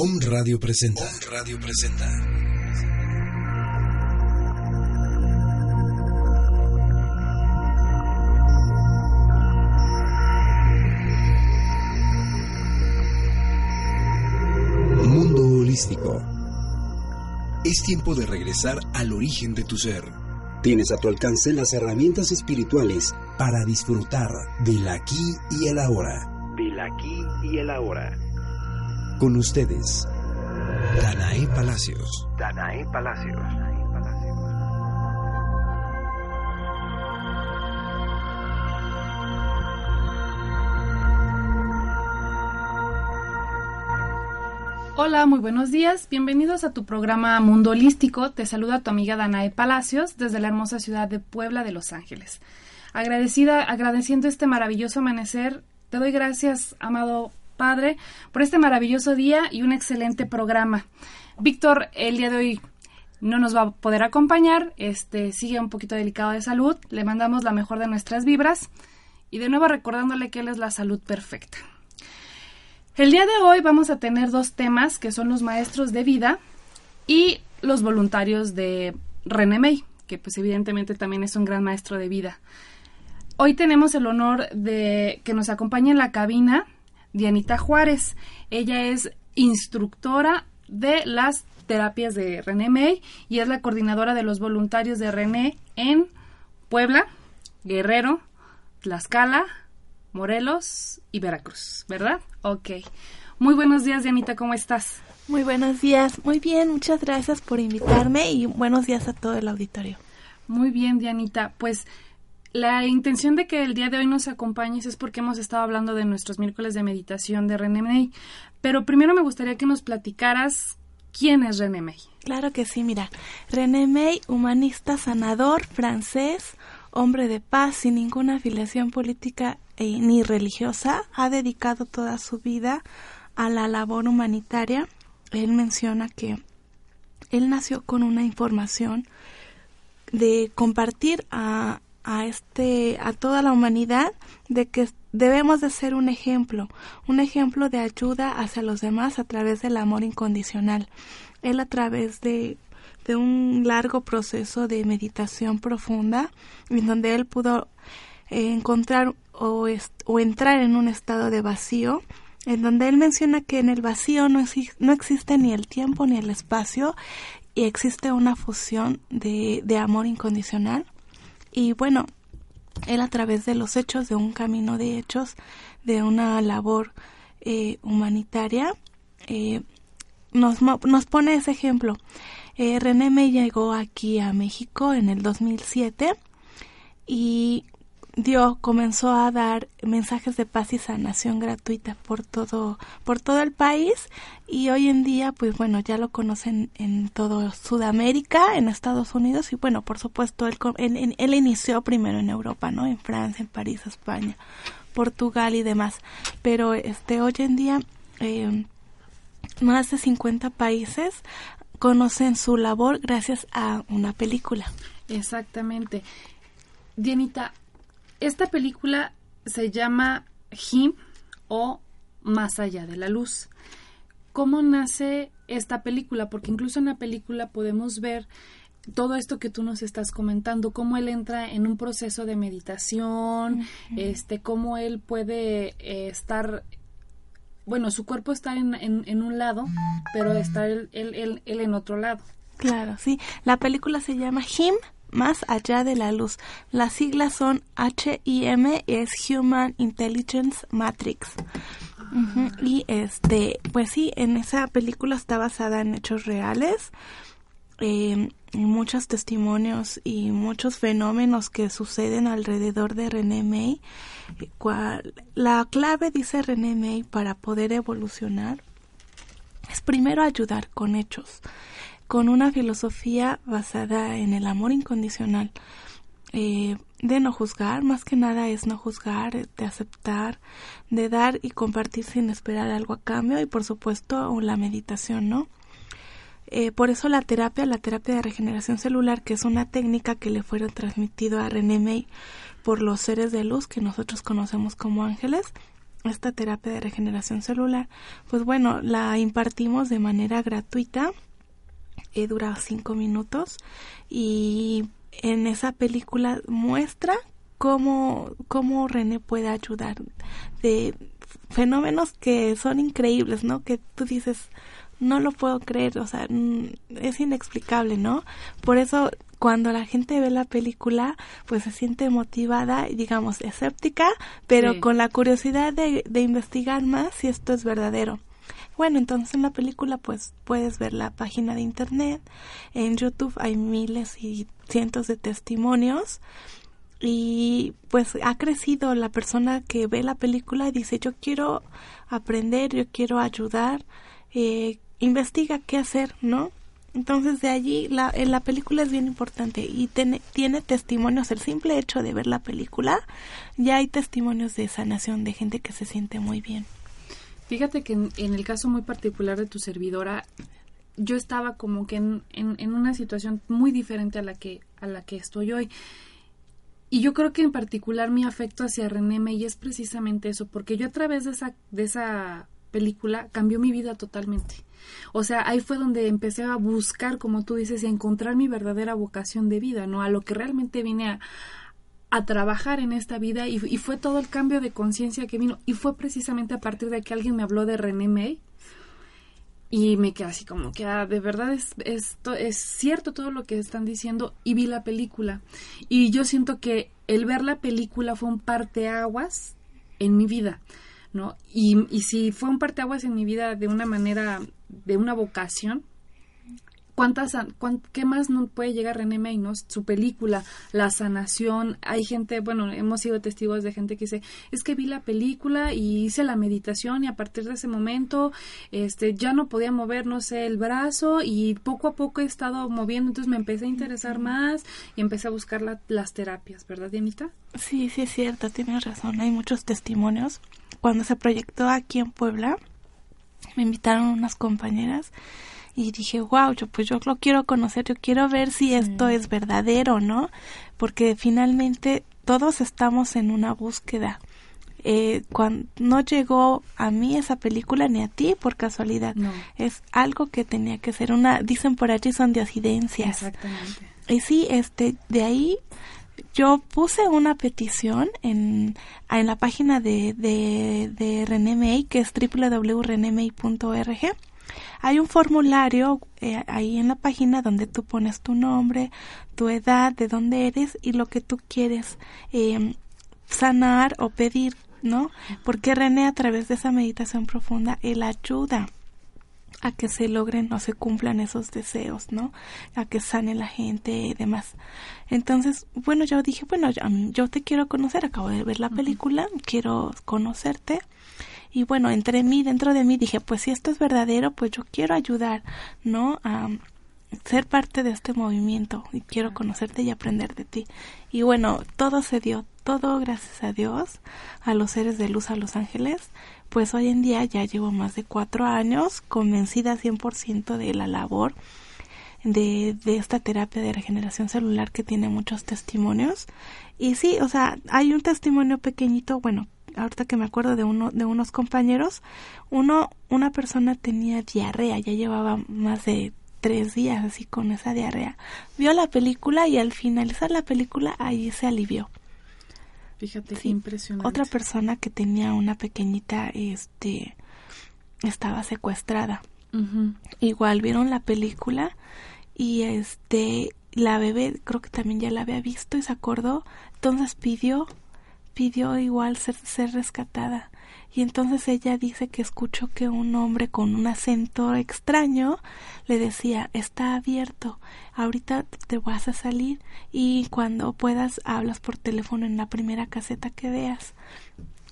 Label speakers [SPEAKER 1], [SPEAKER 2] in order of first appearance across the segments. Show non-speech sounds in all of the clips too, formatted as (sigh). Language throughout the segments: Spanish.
[SPEAKER 1] Om Radio presenta. Om Radio presenta. Mundo holístico. Es tiempo de regresar al origen de tu ser. Tienes a tu alcance las herramientas espirituales para disfrutar del aquí y el ahora.
[SPEAKER 2] Del aquí y el ahora.
[SPEAKER 1] Con ustedes, Danae Palacios.
[SPEAKER 2] Danae Palacios.
[SPEAKER 3] Hola, muy buenos días. Bienvenidos a tu programa Mundo Holístico. Te saluda tu amiga Danae Palacios desde la hermosa ciudad de Puebla de Los Ángeles. Agradecida, agradeciendo este maravilloso amanecer, te doy gracias, amado Padre, por este maravilloso día y un excelente programa. Víctor, el día de hoy no nos va a poder acompañar, este sigue un poquito delicado de salud, le mandamos la mejor de nuestras vibras y de nuevo recordándole que él es la salud perfecta. El día de hoy vamos a tener dos temas que son los maestros de vida y los voluntarios de René May, que pues evidentemente también es un gran maestro de vida. Hoy tenemos el honor de que nos acompañe en la cabina Dianita Juárez. Ella es instructora de las terapias de René May y es la coordinadora de los voluntarios de René en Puebla, Guerrero, Tlaxcala, Morelos y Veracruz, ¿verdad? Ok. Muy buenos días, Dianita, ¿cómo estás?
[SPEAKER 4] Muy buenos días, muy bien, muchas gracias por invitarme y buenos días a todo el auditorio.
[SPEAKER 3] Muy bien, Dianita. Pues la intención de que el día de hoy nos acompañes es porque hemos estado hablando de nuestros miércoles de meditación de René May. Pero primero me gustaría que nos platicaras quién es René May.
[SPEAKER 4] Claro que sí, mira. René May, humanista sanador, francés, hombre de paz, sin ninguna afiliación política eh, ni religiosa, ha dedicado toda su vida a la labor humanitaria. Él menciona que él nació con una información de compartir a, a este a toda la humanidad de que debemos de ser un ejemplo, un ejemplo de ayuda hacia los demás a través del amor incondicional. Él a través de de un largo proceso de meditación profunda en donde él pudo eh, encontrar o, o, entrar en un estado de vacío en donde él menciona que en el vacío no, no existe ni el tiempo ni el espacio y existe una fusión de, de amor incondicional y bueno, él a través de los hechos, de un camino de hechos, de una labor eh, humanitaria, eh, nos, nos pone ese ejemplo. Eh, René me llegó aquí a México en el 2007 y dio comenzó a dar mensajes de paz y sanación gratuita por todo por todo el país y hoy en día pues bueno ya lo conocen en todo Sudamérica en Estados Unidos y bueno por supuesto él, él, él inició primero en Europa no en Francia en París España Portugal y demás pero este hoy en día eh, más de 50 países conocen su labor gracias a una película.
[SPEAKER 3] Exactamente. Dianita, esta película se llama Him o Más allá de la luz. ¿Cómo nace esta película? Porque incluso en la película podemos ver todo esto que tú nos estás comentando, cómo él entra en un proceso de meditación, este, cómo él puede eh, estar bueno, su cuerpo está en, en, un lado, pero está él, él, él, en otro lado.
[SPEAKER 4] Claro, sí. La película se llama Him, más allá de la luz. Las siglas son H-I-M, es Human Intelligence Matrix. Y este, pues sí, en esa película está basada en hechos reales. Eh, muchos testimonios y muchos fenómenos que suceden alrededor de René May. la clave, dice René May, para poder evolucionar es primero ayudar con hechos, con una filosofía basada en el amor incondicional, eh, de no juzgar, más que nada es no juzgar, de aceptar, de dar y compartir sin esperar algo a cambio y por supuesto la meditación, ¿no? Eh, por eso la terapia, la terapia de regeneración celular, que es una técnica que le fueron transmitido a René May por los seres de luz que nosotros conocemos como ángeles, esta terapia de regeneración celular, pues bueno, la impartimos de manera gratuita, eh, dura cinco minutos y en esa película muestra cómo, cómo René puede ayudar de fenómenos que son increíbles, ¿no? Que tú dices, no lo puedo creer, o sea, es inexplicable, ¿no? Por eso cuando la gente ve la película, pues se siente motivada, digamos, escéptica, pero con la curiosidad de, de investigar más si esto es verdadero. Bueno, entonces en la película pues puedes ver la página de internet, en YouTube hay miles y cientos de testimonios y pues ha crecido la persona que ve la película y dice yo quiero aprender, yo quiero ayudar, eh, investiga qué hacer, ¿no? Entonces de allí la, en la película es bien importante y tiene, tiene testimonios, el simple hecho de ver la película, ya hay testimonios de sanación de gente que se siente muy bien.
[SPEAKER 3] Fíjate que en, el caso muy particular de tu servidora, yo estaba como que en, en, una situación muy diferente a la que a la que estoy hoy. Y yo creo que en particular mi afecto hacia René May es precisamente eso, porque yo a través de esa, de esa película cambió mi vida totalmente. O sea, ahí fue donde empecé a buscar, como tú dices, a encontrar mi verdadera vocación de vida, ¿no? A lo que realmente vine a, a trabajar en esta vida y, fue todo el cambio de conciencia que vino y fue precisamente a partir de que alguien me habló de René May y me quedé así como que ah, de verdad es, esto es cierto todo lo que están diciendo y vi la película y yo siento que el ver la película fue un parteaguas en mi vida ¿no? Y, y si fue un parteaguas en mi vida de una manera, de una vocación, ¿Cuántas, ¿Qué más no puede llegar René May, Su película, La Sanación. Hay gente, bueno, hemos sido testigos de gente que dice, es que vi la película y hice la meditación y a partir de ese momento este, ya no podía mover, no sé, el brazo y poco a poco he estado moviendo, entonces me empecé a interesar más y empecé a buscar las terapias, ¿verdad, Dianita?
[SPEAKER 4] Sí, sí es cierto, tienes razón, hay muchos testimonios. Cuando se proyectó aquí en Puebla, me invitaron unas compañeras y dije, wow, yo pues yo lo quiero conocer, yo quiero ver si esto es verdadero, ¿no? Porque finalmente todos estamos en una búsqueda. Eh, cuando no llegó a mí esa película ni a ti por casualidad. Es algo que tenía que ser una, dicen por allí son de Exactamente. Y sí, este, de ahí yo puse una petición en, en la página de, de, de René May, que es www.renemay.org hay un formulario eh, ahí en la página donde tú pones tu nombre, tu edad, de dónde eres y lo que tú quieres em, sanar o pedir, ¿no? Porque René a través de esa meditación profunda, él ayuda a que se logren o se cumplan esos deseos, ¿no? A que sane la gente y demás. Entonces, bueno, yo dije, bueno, yo, yo te quiero conocer, acabo de ver la película, quiero conocerte y bueno, entre mí, dentro de mí dije, pues si esto es verdadero, pues yo quiero ayudar, ¿no? A ser parte de este movimiento y quiero conocerte y aprender de ti. Y bueno, todo se dio, todo gracias a Dios, a los seres de luz, a los ángeles, pues hoy en día ya llevo más de cuatro años convencida 100% de la labor de, de esta terapia de regeneración celular que tiene muchos testimonios. Y sí, o sea, hay un testimonio pequeñito, bueno, ahorita que me acuerdo de uno de unos compañeros, uno una persona tenía diarrea, ya llevaba más de tres días así con esa diarrea. Vio la película y al finalizar la película ahí se alivió.
[SPEAKER 3] Fíjate qué impresionante.
[SPEAKER 4] Otra persona que tenía una pequeñita, este, estaba secuestrada. Igual vieron la película y este, la bebé creo que también ya la había visto y se acordó, entonces pidió pidió igual ser, ser rescatada. Y entonces ella dice que escuchó que un hombre con un acento extraño le decía, está abierto, ahorita te vas a salir y cuando puedas hablas por teléfono en la primera caseta que veas.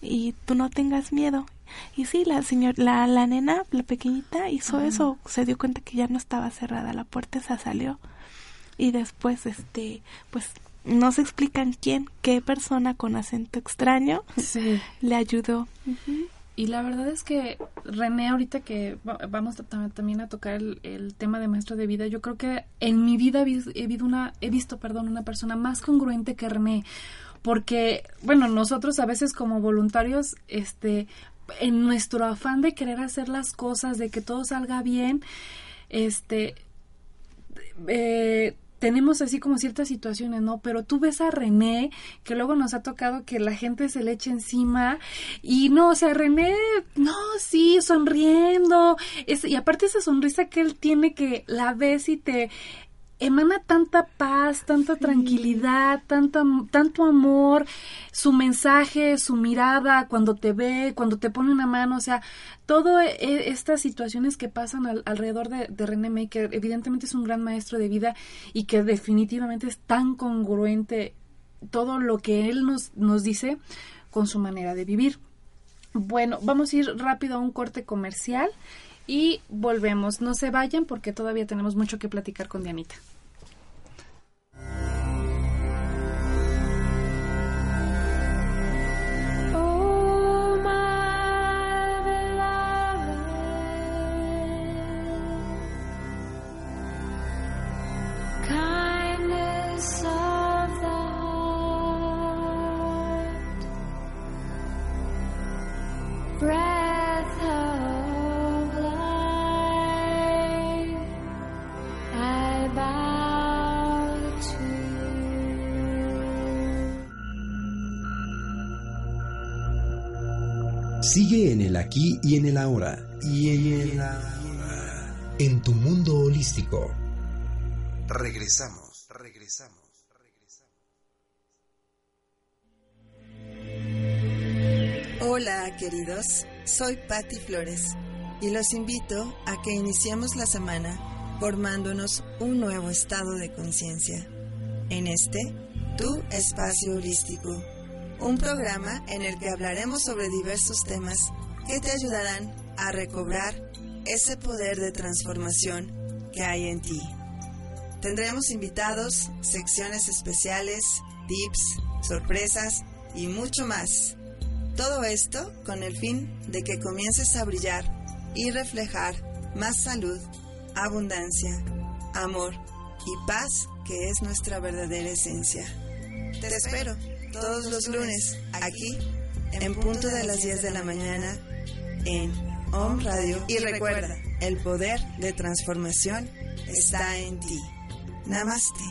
[SPEAKER 4] y tú no tengas miedo. Y sí, la señora, la, la nena, la pequeñita, hizo eso, se dio cuenta que ya no estaba cerrada la puerta, se salió. Y después, este, pues no se explican quién, qué persona con acento extraño le ayudó.
[SPEAKER 3] Y la verdad es que René, ahorita que vamos también a tocar el, tema de maestro de vida, yo creo que en mi vida he, visto una, he visto, perdón, una persona más congruente que René, porque, bueno, nosotros a veces como voluntarios, este, en nuestro afán de querer hacer las cosas, de que todo salga bien, este, eh, tenemos así como ciertas situaciones, ¿no? Pero tú ves a René, que luego nos ha tocado que la gente se le eche encima y no, o sea, René, no, sí, sonriendo, y aparte esa sonrisa que él tiene que la ves y te emana tanta paz, tanta tranquilidad, tanto, tanto amor, su mensaje, su mirada, cuando te ve, cuando te pone una mano, o sea, todas e, estas situaciones que pasan alrededor de, René May, que evidentemente es un gran maestro de vida y que definitivamente es tan congruente todo lo que él nos, nos dice con su manera de vivir. Bueno, vamos a ir rápido a un corte comercial y volvemos. No se vayan porque todavía tenemos mucho que platicar con Dianita.
[SPEAKER 1] En el aquí y en el ahora. Y en el ahora. En tu mundo holístico. Regresamos, regresamos.
[SPEAKER 5] Hola queridos, soy Patti Flores y los invito a que iniciemos la semana formándonos un nuevo estado de conciencia. En este, tu espacio holístico un programa en el que hablaremos sobre diversos temas que te ayudarán a recobrar ese poder de transformación que hay en ti. Tendremos invitados, secciones especiales, tips, sorpresas y mucho más. Todo esto con el fin de que comiences a brillar y reflejar más salud, abundancia, amor y paz que es nuestra verdadera esencia. Te espero todos los lunes, aquí, en punto de las 10 de la mañana, en Om Radio. Y recuerda, el poder de transformación está en ti. Namaste.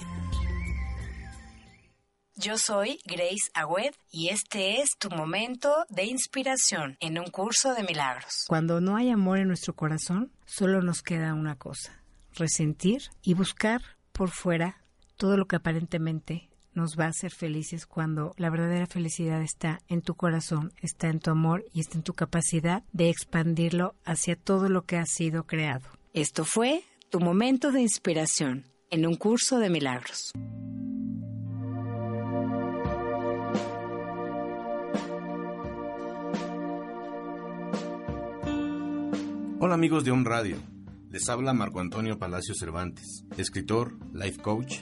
[SPEAKER 6] Yo soy Grace Agüed y este es tu momento de inspiración en un curso de milagros.
[SPEAKER 7] Cuando no hay amor en nuestro corazón, solo nos queda una cosa, resentir y buscar por fuera todo lo que aparentemente nos va a hacer felices cuando la verdadera felicidad está en tu corazón, está en tu amor y está en tu capacidad de expandirlo hacia todo lo que ha sido creado.
[SPEAKER 6] Esto fue tu momento de inspiración en un curso de milagros.
[SPEAKER 8] Hola amigos de On Radio, les habla Marco Antonio Palacio Cervantes, escritor, life coach,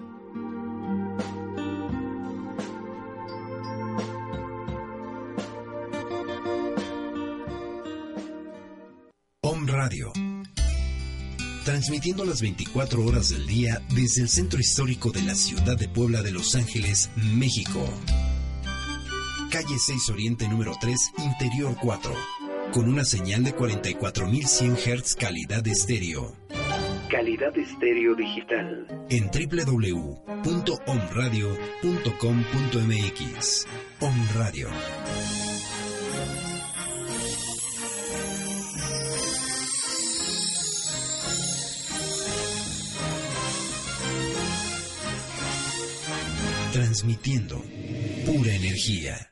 [SPEAKER 1] Transmitiendo las 24 horas del día desde el centro histórico de la ciudad de Puebla de Los Ángeles, México. Calle 6 Oriente número 3, Interior 4. Con una señal de 44.100 Hz calidad estéreo.
[SPEAKER 2] Calidad estéreo digital.
[SPEAKER 1] En www.omradio.com.mx. Om Radio. Transmitiendo pura energía.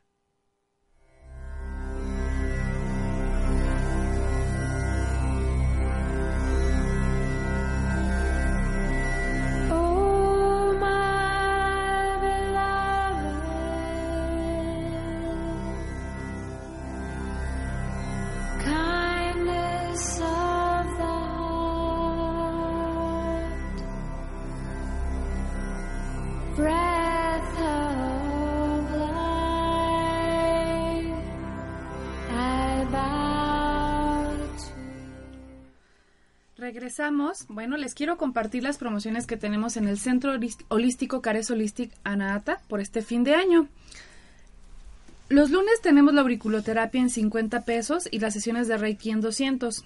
[SPEAKER 3] Regresamos, bueno, les quiero compartir las promociones que tenemos en el Centro Holístico Cares Holistic Anaata por este fin de año. Los lunes tenemos la auriculoterapia en 50 pesos y las sesiones de Reiki en 200.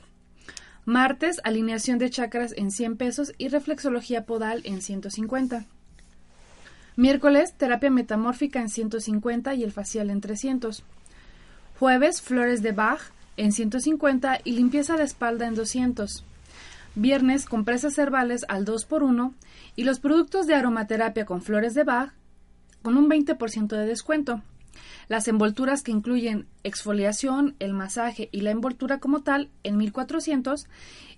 [SPEAKER 3] Martes, alineación de chakras en 100 pesos y reflexología podal en 150. Miércoles, terapia metamórfica en 150 y el facial en 300. Jueves, flores de Bach en 150 y limpieza de espalda en 200. Viernes, compresas herbales al 2x1 y los productos de aromaterapia con flores de Bach con un 20% de descuento. Las envolturas que incluyen exfoliación, el masaje y la envoltura como tal en 1400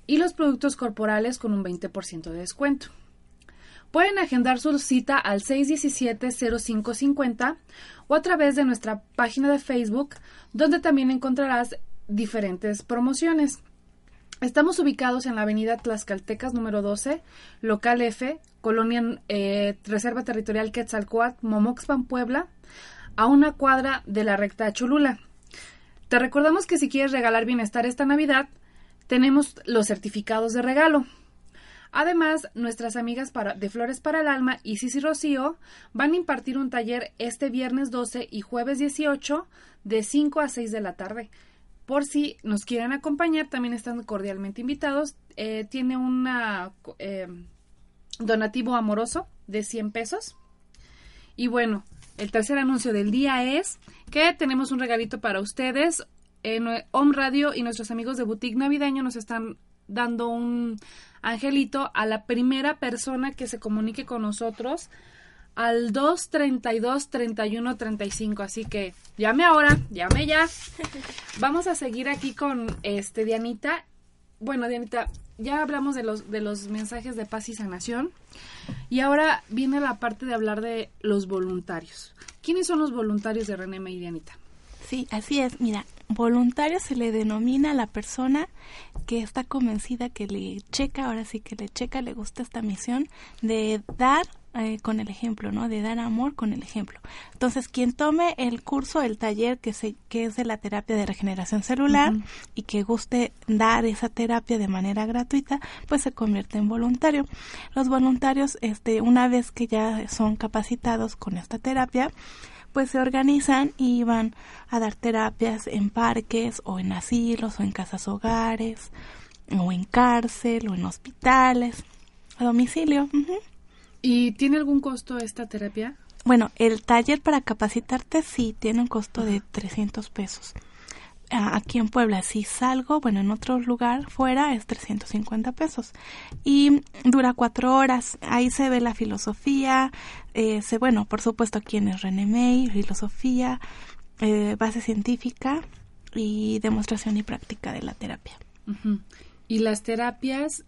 [SPEAKER 3] y los productos corporales con un 20% de descuento. Pueden agendar su cita al 617-0550 o a través de nuestra página de Facebook, donde también encontrarás diferentes promociones. Estamos ubicados en la avenida Tlaxcaltecas número 12, local F, colonia eh, Reserva Territorial Quetzalcoatl, Momoxpan, Puebla, a una cuadra de la recta Cholula. Te recordamos que si quieres regalar bienestar esta Navidad, tenemos los certificados de regalo. Además, nuestras amigas de Flores para el Alma, Isis y Rocío, van a impartir un taller este viernes 12 y jueves 18 de 5 a 6 de la tarde. Por si nos quieren acompañar, también están cordialmente invitados. Eh, tiene un eh, donativo amoroso de 100 pesos. Y bueno, el tercer anuncio del día es que tenemos un regalito para ustedes. En Home Radio y nuestros amigos de Boutique Navideño nos están dando un angelito a la primera persona que se comunique con nosotros al 232 31 35. Así que llame ahora, llame ya. (laughs) Vamos a seguir aquí con este Dianita. Bueno, Dianita, ya hablamos de los de los mensajes de paz y sanación y ahora viene la parte de hablar de los voluntarios. ¿Quiénes son los voluntarios de René y Dianita?
[SPEAKER 4] Sí, así es. Mira, voluntario se le denomina a la persona que está convencida que le checa, ahora sí que le checa, le gusta esta misión de dar eh, con el ejemplo, ¿no? De dar amor con el ejemplo. Entonces, quien tome el curso, el taller que, se, que es de la terapia de regeneración celular y que guste dar esa terapia de manera gratuita, pues se convierte en voluntario. Los voluntarios, este, una vez que ya son capacitados con esta terapia, pues se organizan y van a dar terapias en parques o en asilos o en casas hogares o en cárcel o en hospitales a domicilio.
[SPEAKER 3] ¿Y tiene algún costo esta terapia?
[SPEAKER 4] Bueno, el taller para capacitarte sí tiene un costo de 300 pesos. Aquí en Puebla, si salgo, bueno, en otro lugar fuera es 350 pesos. Y dura cuatro horas. Ahí se ve la filosofía. Eh, se, bueno, por supuesto, quién es René May, filosofía, eh, base científica y demostración y práctica de la terapia.
[SPEAKER 3] Y las terapias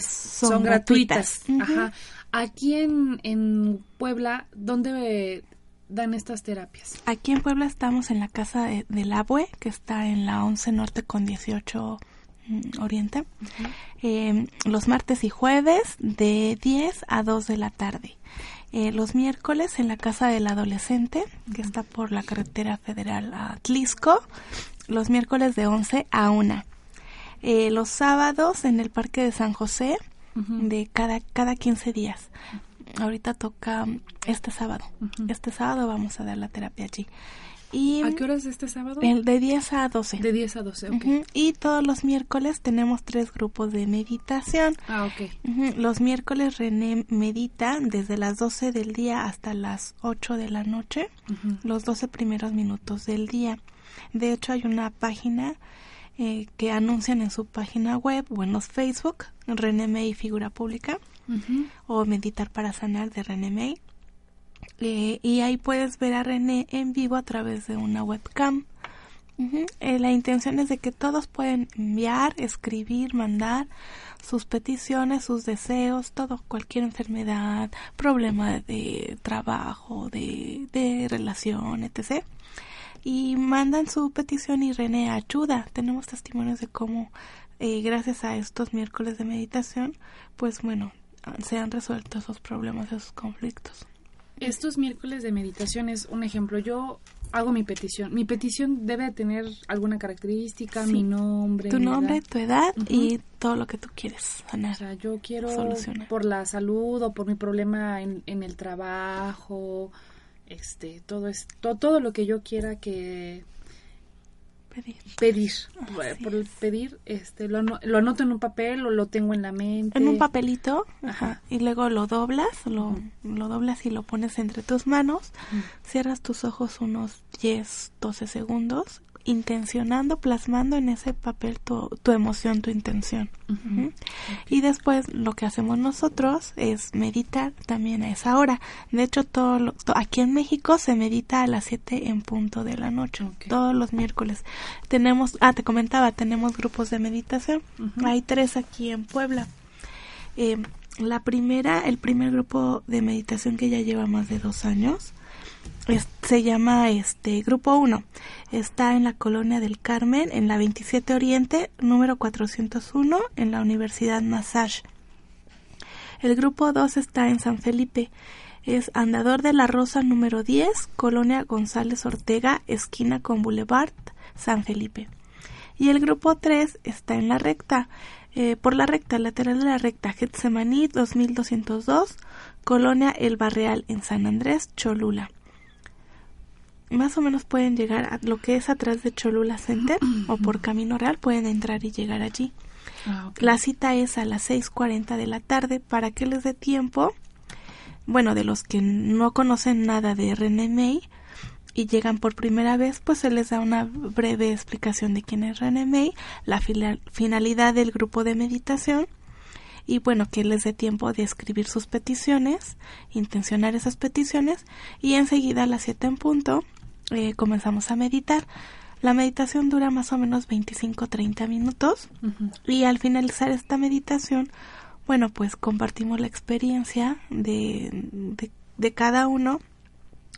[SPEAKER 3] son, gratuitas. Ajá. Aquí en, en Puebla, ¿dónde dan estas terapias?
[SPEAKER 4] Aquí en Puebla estamos en la casa de, del Abue, que está en la 11 Norte con 18 mm, Oriente, em, los martes y jueves de 10 a 2 de la tarde. Eh, los miércoles en la casa del adolescente, que está por la carretera federal a Tlisco, los miércoles de 11 a 1. Eh, los sábados en el Parque de San José, de cada, cada 15 días. Ahorita toca este sábado. Este sábado vamos a dar la terapia allí.
[SPEAKER 3] Y ¿A qué horas este sábado?
[SPEAKER 4] El de 10 a 12.
[SPEAKER 3] De 10 a 12, ok.
[SPEAKER 4] Y todos los miércoles tenemos tres grupos de meditación.
[SPEAKER 3] Ah, ok.
[SPEAKER 4] Los miércoles René medita desde las 12 del día hasta las 8 de la noche, los 12 primeros minutos del día. De hecho, hay una página eh, que anuncian en su página web o en los Facebook, René May Figura Pública, o Meditar para Sanar de René May. eh, y ahí puedes ver a René en vivo a través de una webcam. Eh, la intención es de que todos pueden enviar, escribir, mandar sus peticiones, sus deseos, todo, cualquier enfermedad, problema de trabajo, de, de relación, etc. Y mandan su petición y René ayuda. Tenemos testimonios de cómo, eh, gracias a estos miércoles de meditación, pues bueno, se han resuelto esos problemas, esos conflictos.
[SPEAKER 3] Estos miércoles de meditación es un ejemplo. Yo hago mi petición. Mi petición debe tener alguna característica, mi nombre.
[SPEAKER 4] Tu nombre, tu edad y todo lo que tú quieres
[SPEAKER 3] sanar. O sea, yo quiero por la salud o por mi problema en, en el trabajo, este, todo, es, todo lo que yo quiera que
[SPEAKER 4] pedir.
[SPEAKER 3] Pedir. Por pedir, este, lo, lo, anoto en un papel o lo tengo en la mente.
[SPEAKER 4] En un papelito, ajá. y luego lo doblas, lo, lo doblas y lo pones entre tus manos, cierras tus ojos unos 10, 12 segundos intencionando, plasmando en ese papel tu, tu emoción, tu intención. Y después lo que hacemos nosotros es meditar también a esa hora. De hecho, todo, aquí en México se medita a las 7 en punto de la noche, todos los miércoles. Tenemos, ah, te comentaba, tenemos grupos de meditación. Hay tres aquí en Puebla. Eh, la primera, el primer grupo de meditación que ya lleva más de dos años, se llama este Grupo 1. Está en la Colonia del Carmen, en la 27 Oriente, número 401, en la Universidad Massage. El Grupo 2 está en San Felipe. Es Andador de la Rosa número 10, Colonia González Ortega, esquina con Boulevard, San Felipe. Y el grupo 3 está en la recta, eh, por la recta, lateral de la recta, Getsemaní 2202, Colonia El Barreal en San Andrés, Cholula más o menos pueden llegar a lo que es atrás de Cholula Center o por Camino Real pueden entrar y llegar allí. Ah, la cita es a las 6.40 de la tarde para que les dé tiempo, bueno, de los que no conocen nada de René May y llegan por primera vez, pues se les da una breve explicación de quién es René May, la finalidad del grupo de meditación y bueno, que les dé tiempo de escribir sus peticiones, intencionar esas peticiones y enseguida a las 7 en punto eh, comenzamos a meditar. La meditación dura más o menos 25-30 minutos y al finalizar esta meditación, bueno, pues compartimos la experiencia de, de, cada uno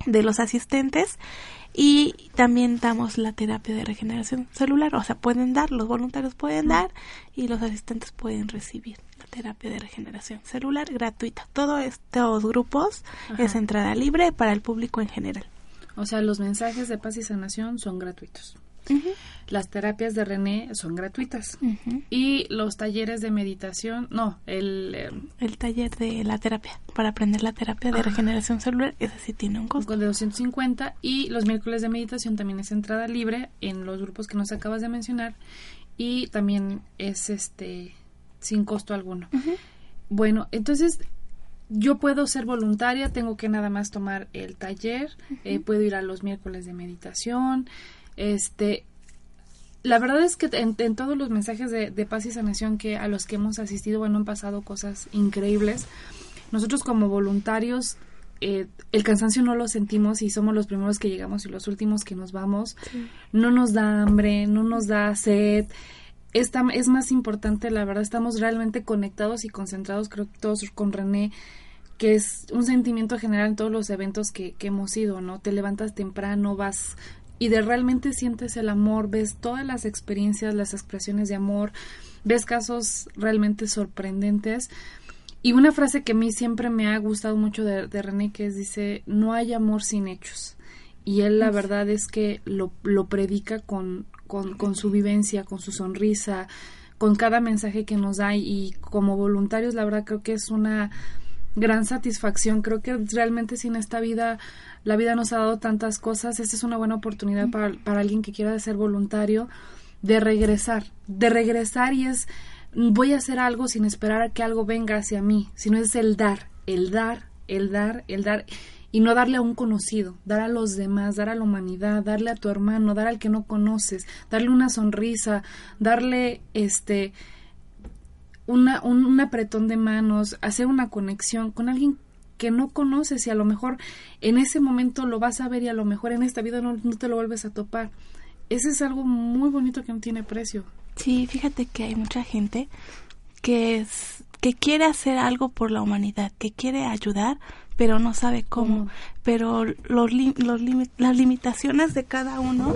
[SPEAKER 4] de los asistentes y también damos la terapia de regeneración celular, o sea, pueden dar, los voluntarios pueden dar y los asistentes pueden recibir la terapia de regeneración celular gratuita. Todos estos grupos es entrada libre para el público en general.
[SPEAKER 3] O sea, los mensajes de paz y sanación son gratuitos. Las terapias de René son gratuitas. Y los talleres de meditación, no, el...
[SPEAKER 4] Eh, el taller de la terapia, para aprender la terapia de regeneración celular, ese sí tiene un costo.
[SPEAKER 3] De 250 y los miércoles de meditación también es entrada libre en los grupos que nos acabas de mencionar y también es este sin costo alguno. Bueno, entonces yo puedo ser voluntaria, tengo que nada más tomar el taller, eh, puedo ir a los miércoles de meditación, este, la verdad es que en, todos los mensajes de, paz y sanación que a los que hemos asistido, bueno, han pasado cosas increíbles. Nosotros como voluntarios, eh, el cansancio no lo sentimos y somos los primeros que llegamos y los últimos que nos vamos. No nos da hambre, no nos da sed. Esta, es más importante, la verdad, estamos realmente conectados y concentrados, creo que todos con René, que es un sentimiento general en todos los eventos que, que hemos ido, ¿no? Te levantas temprano, vas y de realmente sientes el amor, ves todas las experiencias, las expresiones de amor, ves casos realmente sorprendentes. Y una frase que a mí siempre me ha gustado mucho de, de René, que es, dice, no hay amor sin hechos. Y él la verdad es que lo, lo predica con, con, su vivencia, con su sonrisa, con cada mensaje que nos da y como voluntarios la verdad creo que es una gran satisfacción. Creo que realmente sin esta vida, la vida nos ha dado tantas cosas. Esta es una buena oportunidad para, para alguien que quiera ser voluntario de regresar, de regresar y es voy a hacer algo sin esperar a que algo venga hacia mí, sino es el dar, el dar, el dar, el dar y no darle a un conocido, dar a los demás, dar a la humanidad, darle a tu hermano, dar al que no conoces, darle una sonrisa, darle este una, un, apretón de manos, hacer una conexión con alguien que no conoces y a lo mejor en ese momento lo vas a ver y a lo mejor en esta vida no, no te lo vuelves a topar. Ese es algo muy bonito que no tiene precio.
[SPEAKER 4] Sí, fíjate que hay mucha gente que es, que quiere hacer algo por la humanidad, que quiere ayudar, pero no sabe cómo. Pero los, los las limitaciones de cada uno,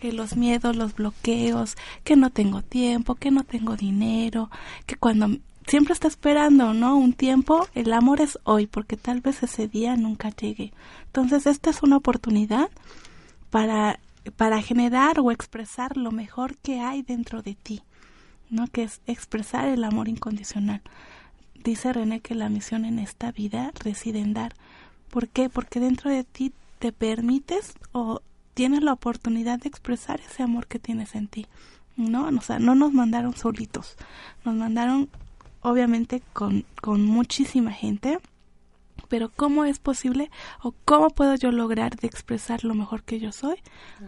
[SPEAKER 4] que los miedos, los bloqueos, que no tengo tiempo, que no tengo dinero, que cuando siempre está esperando, ¿no? Un tiempo, el amor es hoy, porque tal vez ese día nunca llegue. Entonces, esta es una oportunidad para, para generar o expresar lo mejor que hay dentro de ti, ¿no? Que es expresar el amor incondicional. Dice René que la misión en esta vida reside en dar. ¿Por qué? Porque dentro de ti te permites o tienes la oportunidad de expresar ese amor que tienes en ti. ¿no? O sea, no nos mandaron solitos, nos mandaron obviamente con, con muchísima gente, pero ¿cómo es posible o cómo puedo yo lograr de expresar lo mejor que yo soy?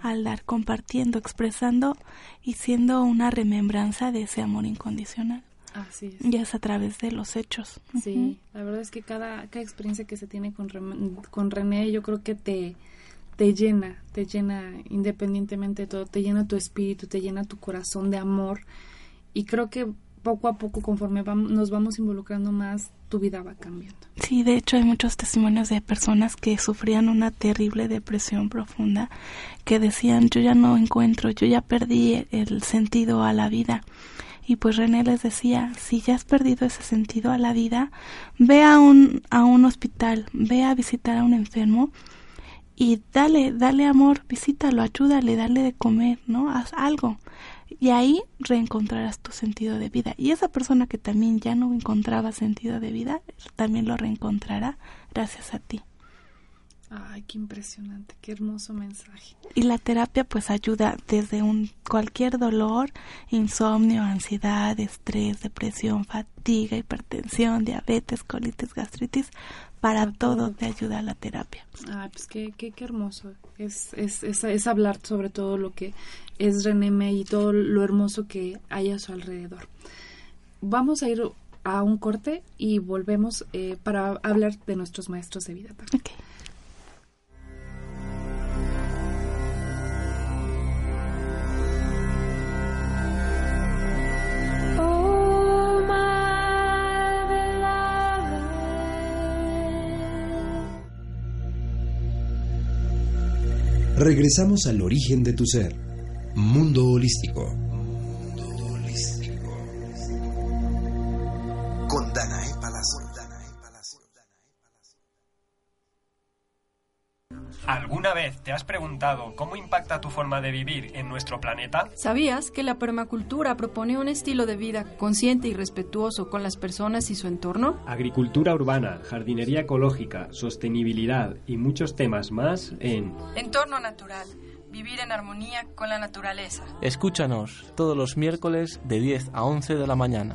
[SPEAKER 4] Al dar, compartiendo, expresando y siendo una remembranza de ese amor incondicional.
[SPEAKER 3] Así es.
[SPEAKER 4] Y es a través de los hechos.
[SPEAKER 3] Sí, la verdad es que cada, cada experiencia que se tiene con, con René, yo creo que te, te llena, te llena independientemente de todo, te llena tu espíritu, te llena tu corazón de amor. Y creo que poco a poco, conforme vamos, nos vamos involucrando más, tu vida va cambiando.
[SPEAKER 4] Sí, de hecho hay muchos testimonios de personas que sufrían una terrible depresión profunda, que decían, yo ya no encuentro, yo ya perdí el sentido a la vida. Y pues René les decía, si ya has perdido ese sentido a la vida, ve a un, a un hospital, ve a visitar a un enfermo y dale, dale amor, visítalo, ayúdale, dale de comer, ¿no? Haz algo y ahí reencontrarás tu sentido de vida. Y esa persona que también ya no encontraba sentido de vida, también lo reencontrará gracias a ti.
[SPEAKER 3] Ay, qué impresionante, qué hermoso mensaje.
[SPEAKER 4] Y la terapia pues ayuda desde un cualquier dolor, insomnio, ansiedad, estrés, depresión, fatiga, hipertensión, diabetes, colitis, gastritis, para todo te ayuda la terapia.
[SPEAKER 3] Ay, pues qué, qué, qué hermoso. Es, es, es, es, hablar sobre todo lo que es René May y todo lo hermoso que hay a su alrededor. Vamos a ir a un corte y volvemos eh, para hablar de nuestros maestros de vida.
[SPEAKER 4] Okay.
[SPEAKER 1] Regresamos al origen de tu ser. Mundo holístico. Mundo holístico. Con Danae
[SPEAKER 9] ¿Alguna vez te has preguntado cómo impacta tu forma de vivir en nuestro planeta?
[SPEAKER 10] ¿Sabías que la permacultura propone un estilo de vida consciente y respetuoso con las personas y su entorno?
[SPEAKER 9] Agricultura urbana, jardinería ecológica, sostenibilidad y muchos temas más en
[SPEAKER 10] Entorno natural. Vivir en armonía con la naturaleza.
[SPEAKER 11] Escúchanos todos los miércoles de 10 a 11 de la mañana.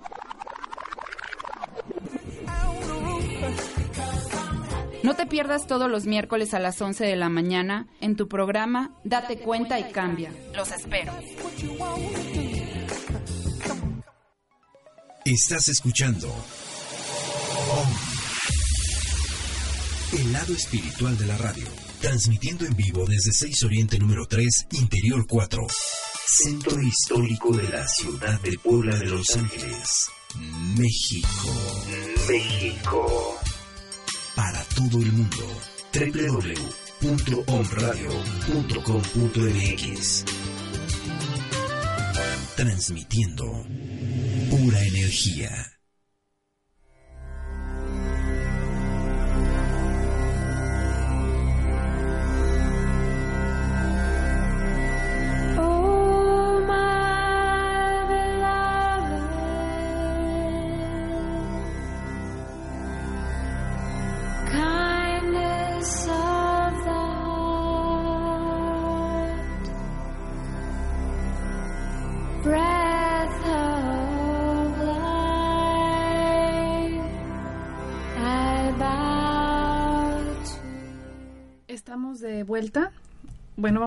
[SPEAKER 12] No te pierdas todos los miércoles a las 11 de la mañana en tu programa Date cuenta y cambia. Los espero.
[SPEAKER 1] Estás escuchando El lado espiritual de la radio, transmitiendo en vivo desde 6 Oriente número 3, Interior 4, Centro Histórico de la Ciudad de Puebla de Los Ángeles, México. México para todo el mundo. www.omradio.com.mx Transmitiendo pura energía.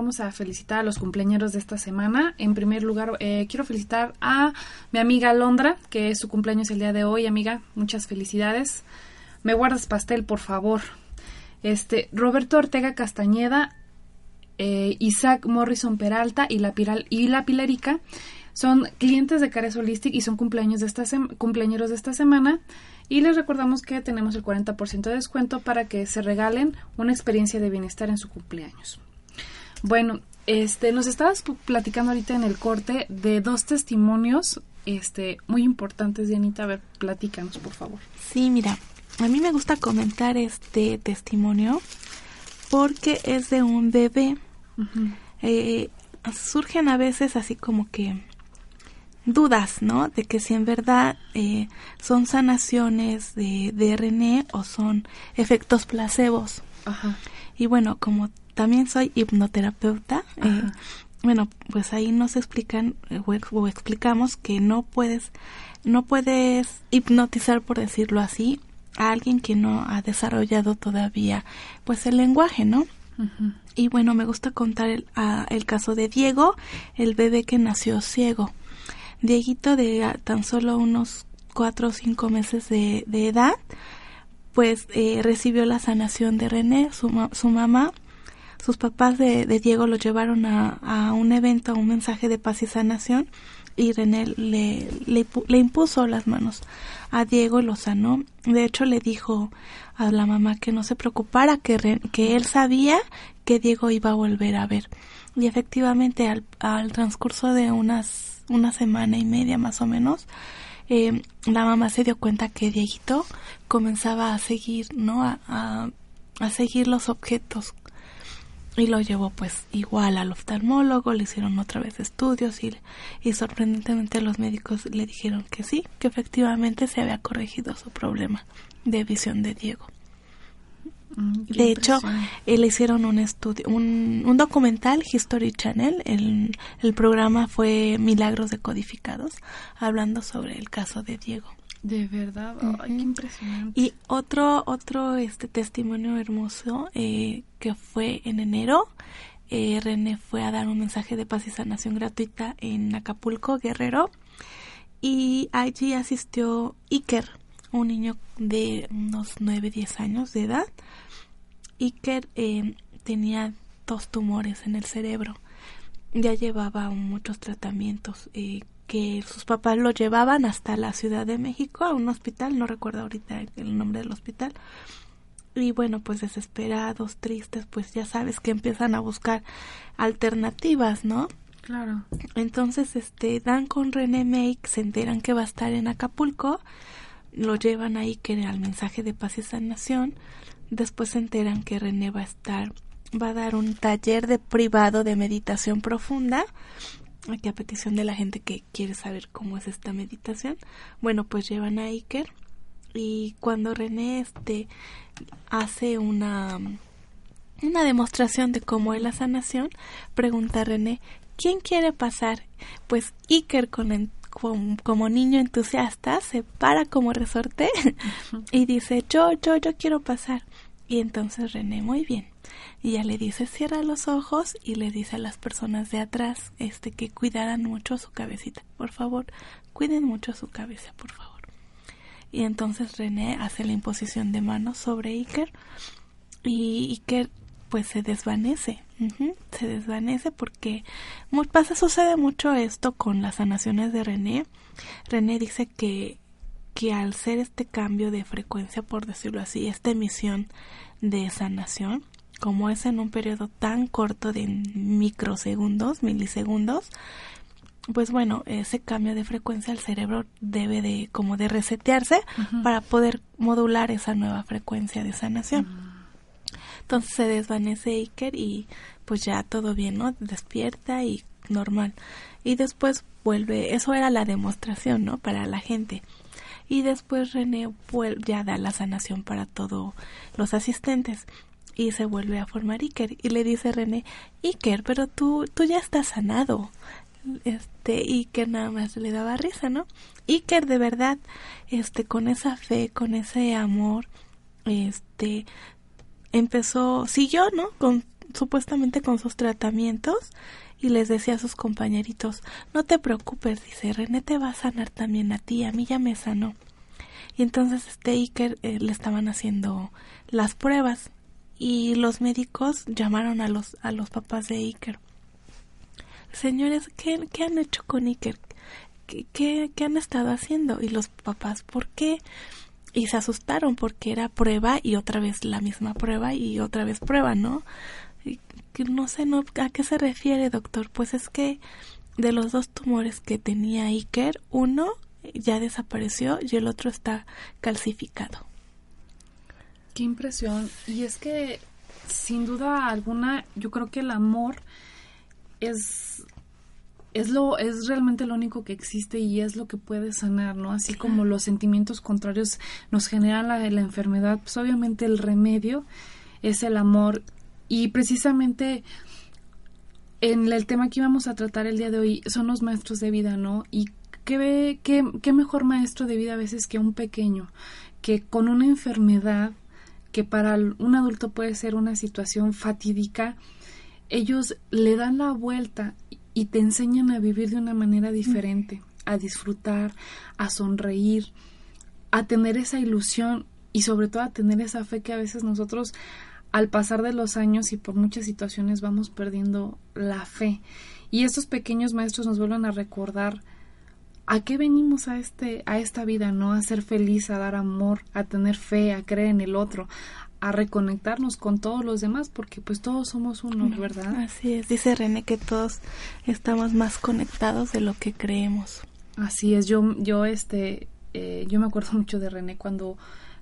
[SPEAKER 3] Vamos a felicitar a los cumpleaños de esta semana. En primer lugar, eh, quiero felicitar a mi amiga Londra, que es su cumpleaños el día de hoy. Amiga, muchas felicidades. Me guardas pastel, por favor. Este, Roberto Ortega Castañeda, eh, Isaac Morrison Peralta y la, Piral, y la Pilarica son clientes de Cares Holistic y son cumpleaños de esta cumpleaños de esta semana. Y les recordamos que tenemos el 40% de descuento para que se regalen una experiencia de bienestar en su cumpleaños. Bueno, este, nos estabas platicando ahorita en el corte de dos testimonios este, muy importantes, Dianita. A ver, platícanos, por favor.
[SPEAKER 4] Sí, mira, a mí me gusta comentar este testimonio porque es de un bebé. Eh, surgen a veces así como que dudas, ¿no? De que si en verdad eh, son sanaciones de, de o son efectos placebos. Ajá. Y bueno, como también soy hipnoterapeuta, eh, bueno, pues ahí nos explican o, explicamos que no puedes, no puedes hipnotizar, por decirlo así, a alguien que no ha desarrollado todavía, pues el lenguaje, ¿no? Y bueno, me gusta contar el, el caso de Diego, el bebé que nació ciego. Dieguito de tan solo unos cuatro o cinco meses de, edad, pues eh, recibió la sanación de René, su, su mamá. Sus papás de, Diego lo llevaron a, un evento, a un mensaje de paz y sanación, y René le, le, impuso las manos a Diego y lo sanó. De hecho, le dijo a la mamá que no se preocupara, que, que él sabía que Diego iba a volver a ver. Y efectivamente, al, al transcurso de unas una semana y media más o menos, eh, la mamá se dio cuenta que Dieguito comenzaba a seguir, ¿no? A, a, seguir los objetos y lo llevó pues igual al oftalmólogo, le hicieron otra vez estudios y, y sorprendentemente los médicos le dijeron que sí, que efectivamente se había corregido su problema de visión de Diego. Mm, de hecho, eh, le hicieron un estudio, un, un documental, History Channel, el, el, programa fue Milagros Decodificados, hablando sobre el caso de Diego.
[SPEAKER 3] De verdad, qué impresionante.
[SPEAKER 4] Y otro, otro este testimonio hermoso eh, que fue en enero, eh, René fue a dar un mensaje de paz y sanación gratuita en Acapulco, Guerrero, y allí asistió Iker, un niño de unos 9, 10 años de edad, Iker eh, tenía dos tumores en el cerebro. Ya llevaba muchos tratamientos eh, que sus papás lo llevaban hasta la Ciudad de México a un hospital, no recuerdo ahorita el nombre del hospital. Y bueno, pues desesperados, tristes, pues ya sabes que empiezan a buscar alternativas, ¿no?
[SPEAKER 3] Claro.
[SPEAKER 4] Entonces, este, dan con René Make, se enteran que va a estar en Acapulco, lo llevan ahí que al mensaje de paz y sanación, Después se enteran que René va a estar, va a dar un taller de privado de meditación profunda, aquí a petición de la gente que quiere saber cómo es esta meditación. Bueno, pues llevan a Iker y cuando René este hace una una demostración de cómo es la sanación, pregunta a René, ¿quién quiere pasar? Pues Iker con, como, niño entusiasta se para como resorte (laughs) y dice, yo, yo, yo quiero pasar. Y entonces René, muy bien. Y ya le dice, cierra los ojos y le dice a las personas de atrás este que cuidaran mucho su cabecita. Por favor, cuiden mucho su cabeza, por favor. Y entonces René hace la imposición de manos sobre Iker y Iker pues se desvanece, se desvanece porque pasa, sucede mucho esto con las sanaciones de René. René dice que que al ser este cambio de frecuencia, por decirlo así, esta emisión de sanación, como es en un periodo tan corto de microsegundos, milisegundos, pues bueno, ese cambio de frecuencia el cerebro debe de como de resetearse para poder modular esa nueva frecuencia de sanación. Entonces se desvanece Iker y pues ya todo bien, ¿no? Despierta y normal. Y después vuelve, eso era la demostración, ¿no? Para la gente y después René ya da la sanación para todos los asistentes y se vuelve a formar Iker y le dice René, Iker, pero tú, tú ya estás sanado. Este, Iker nada más le daba risa, ¿no? Iker de verdad, este, con esa fe, con ese amor, este, empezó, siguió, ¿no? Con, supuestamente con sus tratamientos y les decía a sus compañeritos, no te preocupes, dice, René te va a sanar también a ti, a mí ya me sanó. Y entonces este Iker eh, le estaban haciendo las pruebas y los médicos llamaron a los, a los papás de Iker. Señores, ¿qué, qué han hecho con Iker? ¿Qué, ¿Qué, han estado haciendo? Y los papás, ¿por qué? Y se asustaron porque era prueba y otra vez la misma prueba y otra vez prueba, ¿no? Y, no sé, no, ¿a qué se refiere, doctor? Pues es que de los dos tumores que tenía Iker, uno ya desapareció y el otro está calcificado.
[SPEAKER 3] Qué impresión. Y es que, sin duda alguna, yo creo que el amor es es lo es realmente lo único que existe y es lo que puede sanar, ¿no? Así como los sentimientos contrarios nos generan la, la enfermedad, pues obviamente el remedio es el amor y precisamente en el tema que íbamos a tratar el día de hoy son los maestros de vida, ¿no? Y qué, qué, qué mejor maestro de vida a veces que un pequeño, que con una enfermedad que para un adulto puede ser una situación fatídica, ellos le dan la vuelta y te enseñan a vivir de una manera diferente, a disfrutar, a sonreír, a tener esa ilusión y sobre todo a tener esa fe que a veces nosotros al pasar de los años y por muchas situaciones vamos perdiendo la fe. Y estos pequeños maestros nos vuelven a recordar a qué venimos a este a esta vida, ¿no? A ser feliz, a dar amor, a tener fe, a creer en el otro, a reconectarnos con todos los demás, porque pues todos somos uno, ¿verdad?
[SPEAKER 4] Así es, dice René que todos estamos más conectados de lo que creemos.
[SPEAKER 3] Así es, yo, yo este, eh, yo me acuerdo (laughs) mucho de René cuando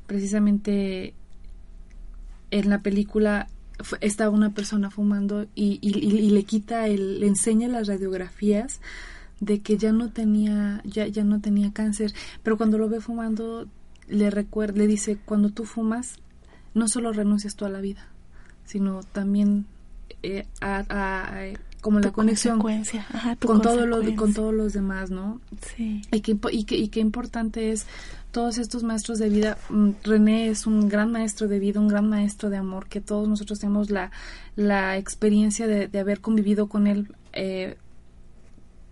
[SPEAKER 3] precisamente en la película estaba una persona fumando y, y, y le quita, el, le enseña las radiografías de que ya no tenía ya ya no tenía cáncer. Pero cuando lo ve fumando le recuerda le dice cuando tú fumas no solo renuncias tú a la vida sino también eh, a, a, como la conexión con todo lo con todos los demás no
[SPEAKER 4] sí.
[SPEAKER 3] Y qué y qué, y qué importante es todos estos maestros de vida mm, René es un gran maestro de vida un gran maestro de amor que todos nosotros tenemos la la experiencia de, de haber convivido con él eh,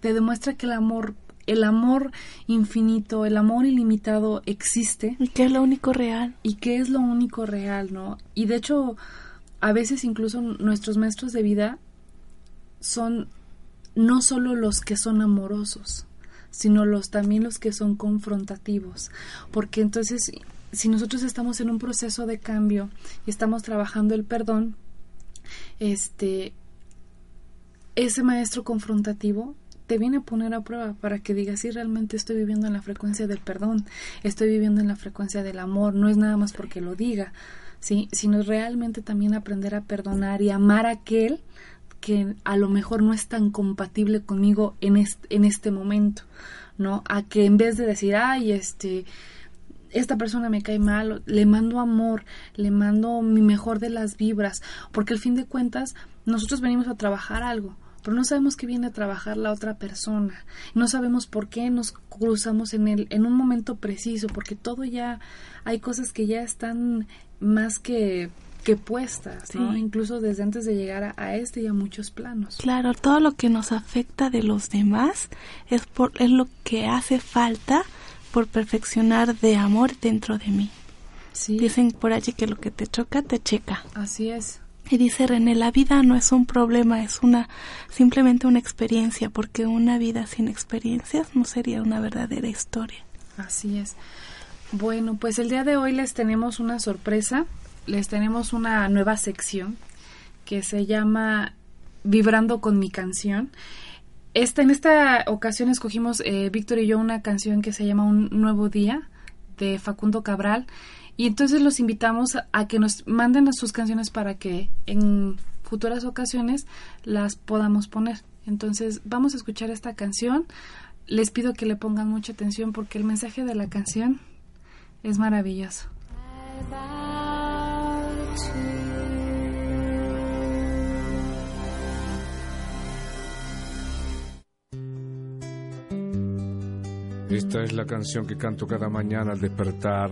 [SPEAKER 3] te demuestra que el amor el amor infinito, el amor ilimitado existe.
[SPEAKER 4] Y que es lo único real.
[SPEAKER 3] Y que es lo único real, ¿no? Y de hecho, a veces incluso nuestros maestros de vida son no solo los que son amorosos, sino los también los que son confrontativos. Porque entonces, si nosotros estamos en un proceso de cambio y estamos trabajando el perdón, este ese maestro confrontativo te viene a poner a prueba para que digas si realmente estoy viviendo en la frecuencia del perdón, estoy viviendo en la frecuencia del amor, no es nada más porque lo diga, ¿sí? sino realmente también aprender a perdonar y amar a aquel que a lo mejor no es tan compatible conmigo en este, en este momento, ¿no? A que en vez de decir, ay, este, esta persona me cae mal, le mando amor, le mando mi mejor de las vibras, porque al fin de cuentas nosotros venimos a trabajar algo, pero no sabemos qué viene a trabajar la otra persona. No sabemos por qué nos cruzamos en el en un momento preciso, porque todo ya hay cosas que ya están más que que puestas, ¿no? Incluso desde antes de llegar a, a, este y a muchos planos.
[SPEAKER 4] Claro, todo lo que nos afecta de los demás es por es lo que hace falta por perfeccionar de amor dentro de mí.
[SPEAKER 3] Sí.
[SPEAKER 4] Dicen por allí que lo que te choca te checa.
[SPEAKER 3] Así es.
[SPEAKER 4] Y dice René, la vida no es un problema, es una simplemente una experiencia, porque una vida sin experiencias no sería una verdadera historia.
[SPEAKER 3] Así es. Bueno, pues el día de hoy les tenemos una sorpresa, les tenemos una nueva sección que se llama Vibrando con mi canción. Esta, en esta ocasión escogimos eh, Víctor y yo una canción que se llama Un Nuevo Día de Facundo Cabral y entonces los invitamos a, que nos manden sus canciones para que en futuras ocasiones las podamos poner. Entonces vamos a escuchar esta canción. Les pido que le pongan mucha atención porque el mensaje de la canción es maravilloso.
[SPEAKER 13] Esta es la canción que canto cada mañana al despertar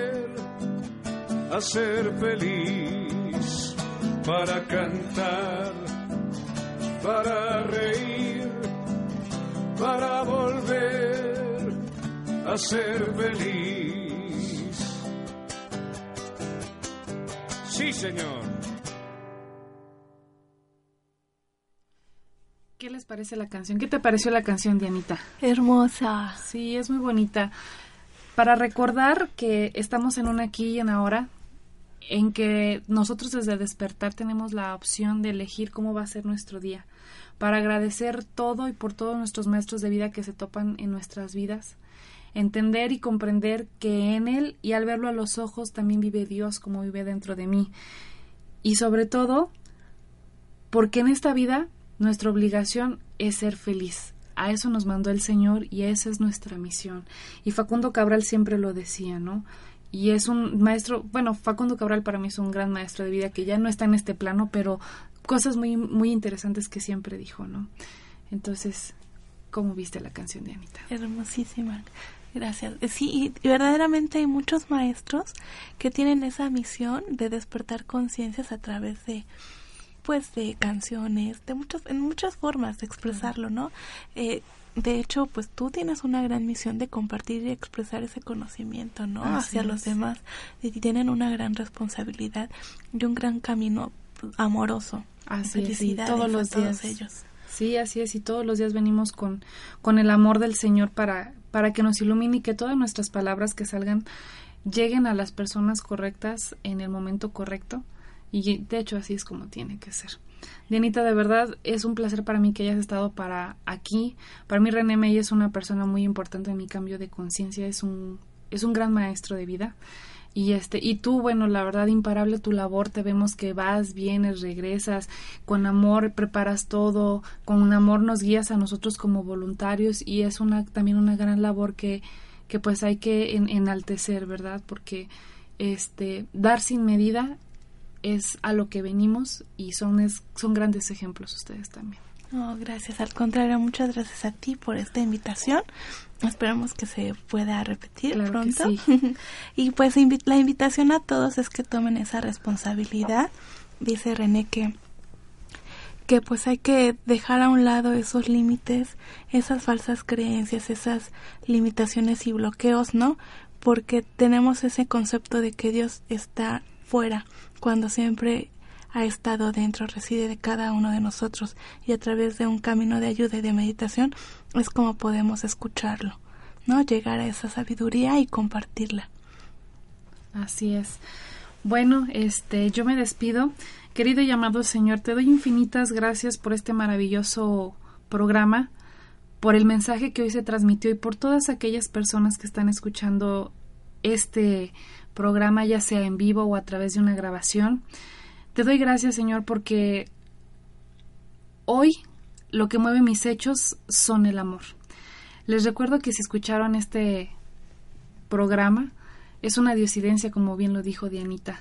[SPEAKER 13] a ser feliz, para cantar, para reír, para volver a ser feliz. Sí, Señor.
[SPEAKER 3] ¿Qué les parece la canción? ¿Qué te pareció la canción, Dianita?
[SPEAKER 4] Hermosa.
[SPEAKER 3] Sí, es muy bonita. Para recordar que estamos en un aquí y en ahora, en que nosotros desde despertar tenemos la opción de elegir cómo va a ser nuestro día, para agradecer todo y por todos nuestros maestros de vida que se topan en nuestras vidas, entender y comprender que en Él y al verlo a los ojos también vive Dios como vive dentro de mí. Y sobre todo, porque en esta vida nuestra obligación es ser feliz, a eso nos mandó el Señor y esa es nuestra misión. Y Facundo Cabral siempre lo decía, ¿no? Y es un maestro, bueno, Facundo Cabral para mí es un gran maestro de vida que ya no está en este plano, pero cosas muy, muy interesantes que siempre dijo, ¿no? Entonces, ¿cómo viste la canción de Anita?
[SPEAKER 4] Hermosísima. Gracias. Sí, y verdaderamente hay muchos maestros que tienen esa misión de despertar conciencias a través de pues de canciones, de muchas en muchas formas de expresarlo, ¿no? Eh, de hecho, pues tú tienes una gran misión de compartir y expresar ese conocimiento, ¿no? Hacia los demás y tienen una gran responsabilidad y un gran camino amoroso.
[SPEAKER 3] Así es, todos los días ellos. Sí, así es, y todos los días venimos con, con el amor del Señor para, para que nos ilumine y que todas nuestras palabras que salgan lleguen a las personas correctas en el momento correcto. Y de hecho así es como tiene que ser. Dianita, de verdad es un placer para mí que hayas estado para aquí. Para mí René May es una persona muy importante en mi cambio de conciencia, es un, es un gran maestro de vida. Y este, y tú, bueno, la verdad, imparable tu labor, te vemos que vas, vienes, regresas, con amor preparas todo, con amor nos guías a nosotros como voluntarios, y es una, también una gran labor que, que pues hay que enaltecer, ¿verdad? Porque este, dar sin medida es a lo que venimos y son, son grandes ejemplos ustedes también.
[SPEAKER 4] Oh, gracias. Al contrario, muchas gracias a ti por esta invitación. Esperamos que se pueda repetir pronto. (laughs) y pues la invitación a todos es que tomen esa responsabilidad. Dice René que que pues hay que dejar a un lado esos límites, esas falsas creencias, esas limitaciones y bloqueos, ¿no? Porque tenemos ese concepto de que Dios está fuera, cuando siempre ha estado dentro, reside de cada uno de nosotros y a través de un camino de ayuda y de meditación es como podemos escucharlo, ¿no? Llegar a esa sabiduría y compartirla.
[SPEAKER 3] Así es. Bueno, este, yo me despido. Querido y amado Señor, te doy infinitas gracias por este maravilloso programa, por el mensaje que hoy se transmitió y por todas aquellas personas que están escuchando este programa, ya sea en vivo o a través de una grabación. Te doy gracias, Señor, porque hoy lo que mueve mis hechos son el amor. Les recuerdo que si escucharon este programa, es una diosidencia, como bien lo dijo Dianita.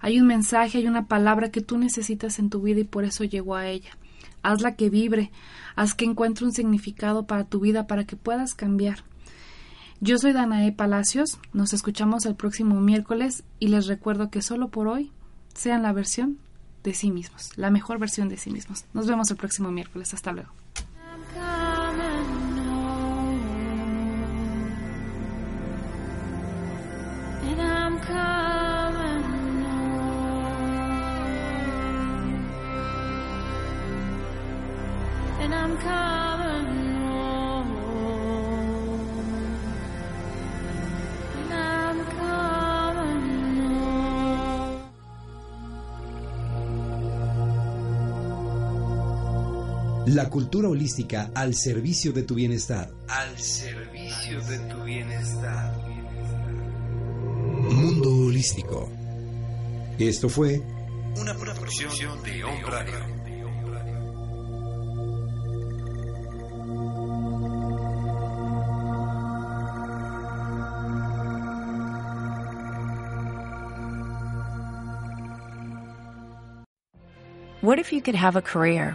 [SPEAKER 3] Hay un mensaje, hay una palabra que tú necesitas en tu vida y por eso llegó a ella. Hazla que vibre, haz que encuentre un significado para tu vida, para que puedas cambiar. Yo soy Danae Palacios, nos escuchamos el próximo miércoles y les recuerdo que solo por hoy sean la versión de sí mismos, la mejor versión de sí mismos. Nos vemos el próximo miércoles. Hasta luego.
[SPEAKER 1] La cultura holística al servicio de tu bienestar.
[SPEAKER 2] Al servicio de tu bienestar.
[SPEAKER 1] Mundo holístico. Esto fue
[SPEAKER 2] una producción de On Radio.
[SPEAKER 14] What if you could have a career